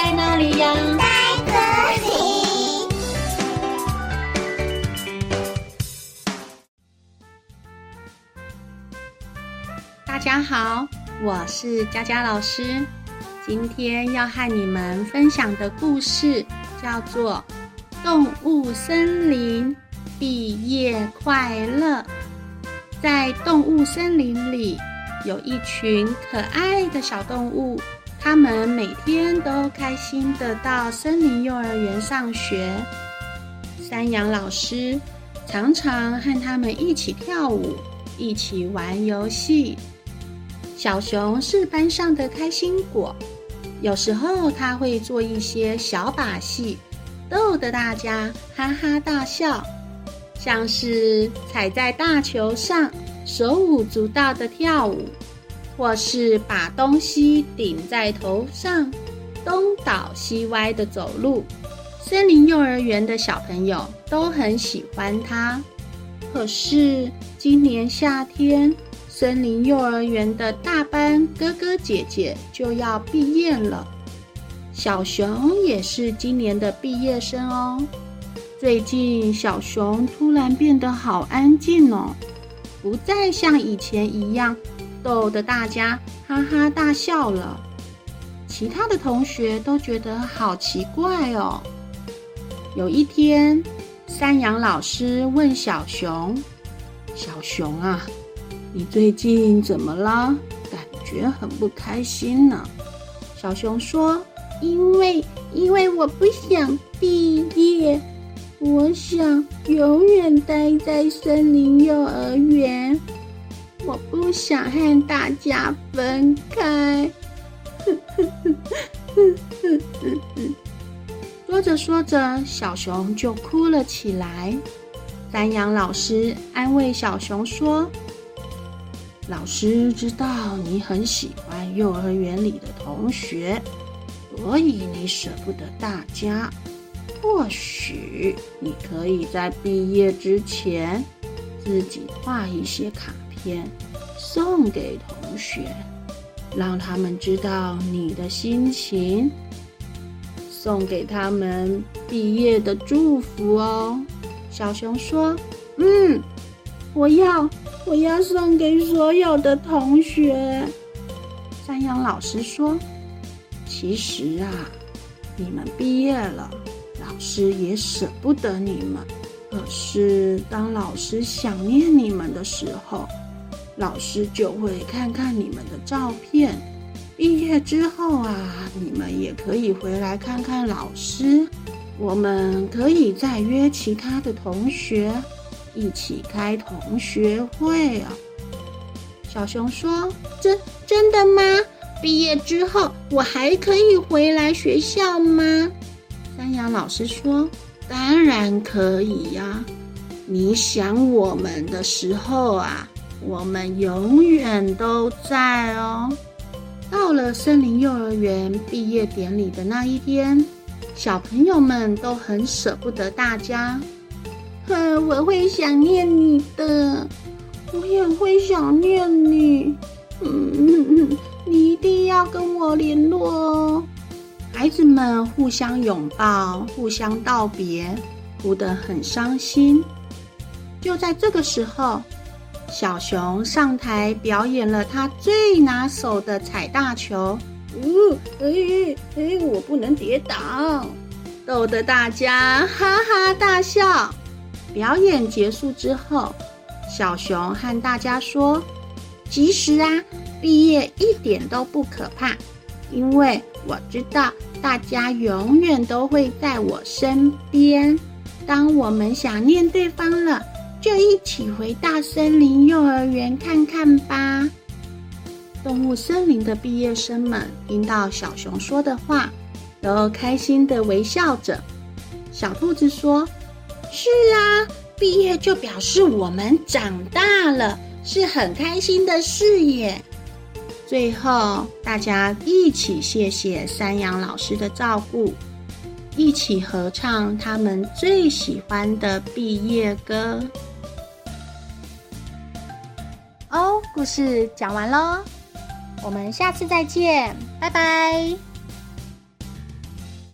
在哪里呀？在这里。大家好，我是佳佳老师。今天要和你们分享的故事叫做《动物森林毕业快乐》。在动物森林里，有一群可爱的小动物，它们每天都开心地到森林幼儿园上学。山羊老师常常和它们一起跳舞，一起玩游戏。小熊是班上的开心果，有时候它会做一些小把戏，逗得大家哈哈大笑，像是踩在大球上手舞足蹈的跳舞，或是把东西顶在头上东倒西歪的走路。森林幼儿园的小朋友都很喜欢它。可是今年夏天，森林幼儿园的大班哥哥姐姐就要毕业了，小熊也是今年的毕业生哦。最近小熊突然变得好安静哦，不再像以前一样逗得大家哈哈大笑了。其他的同学都觉得好奇怪哦。有一天，山羊老师问小熊：“小熊啊。”你最近怎么了？感觉很不开心呢。小熊说：“因为因为我不想毕业，我想永远待在森林幼儿园，我不想和大家分开。”说着说着，小熊就哭了起来。山羊老师安慰小熊说。老师知道你很喜欢幼儿园里的同学，所以你舍不得大家。或许你可以在毕业之前自己画一些卡片送给同学，让他们知道你的心情，送给他们毕业的祝福哦。小熊说：“嗯，我要。”我要送给所有的同学。山羊老师说：“其实啊，你们毕业了，老师也舍不得你们。可是当老师想念你们的时候，老师就会看看你们的照片。毕业之后啊，你们也可以回来看看老师。我们可以再约其他的同学。”一起开同学会啊！小熊说：“真真的吗？毕业之后我还可以回来学校吗？”山羊老师说：“当然可以呀！你想我们的时候啊，我们永远都在哦。”到了森林幼儿园毕业典礼的那一天，小朋友们都很舍不得大家。哼，我会想念你的，我也会想念你。嗯，你一定要跟我联络哦。孩子们互相拥抱，互相道别，哭得很伤心。就在这个时候，小熊上台表演了他最拿手的踩大球。呜、哦，哎哎，我不能跌倒，逗得大家哈哈大笑。表演结束之后，小熊和大家说：“其实啊，毕业一点都不可怕，因为我知道大家永远都会在我身边。当我们想念对方了，就一起回大森林幼儿园看看吧。”动物森林的毕业生们听到小熊说的话，都开心地微笑着。小兔子说。是啊，毕业就表示我们长大了，是很开心的事耶。最后，大家一起谢谢山羊老师的照顾，一起合唱他们最喜欢的毕业歌。故事讲完喽，我们下次再见，拜拜。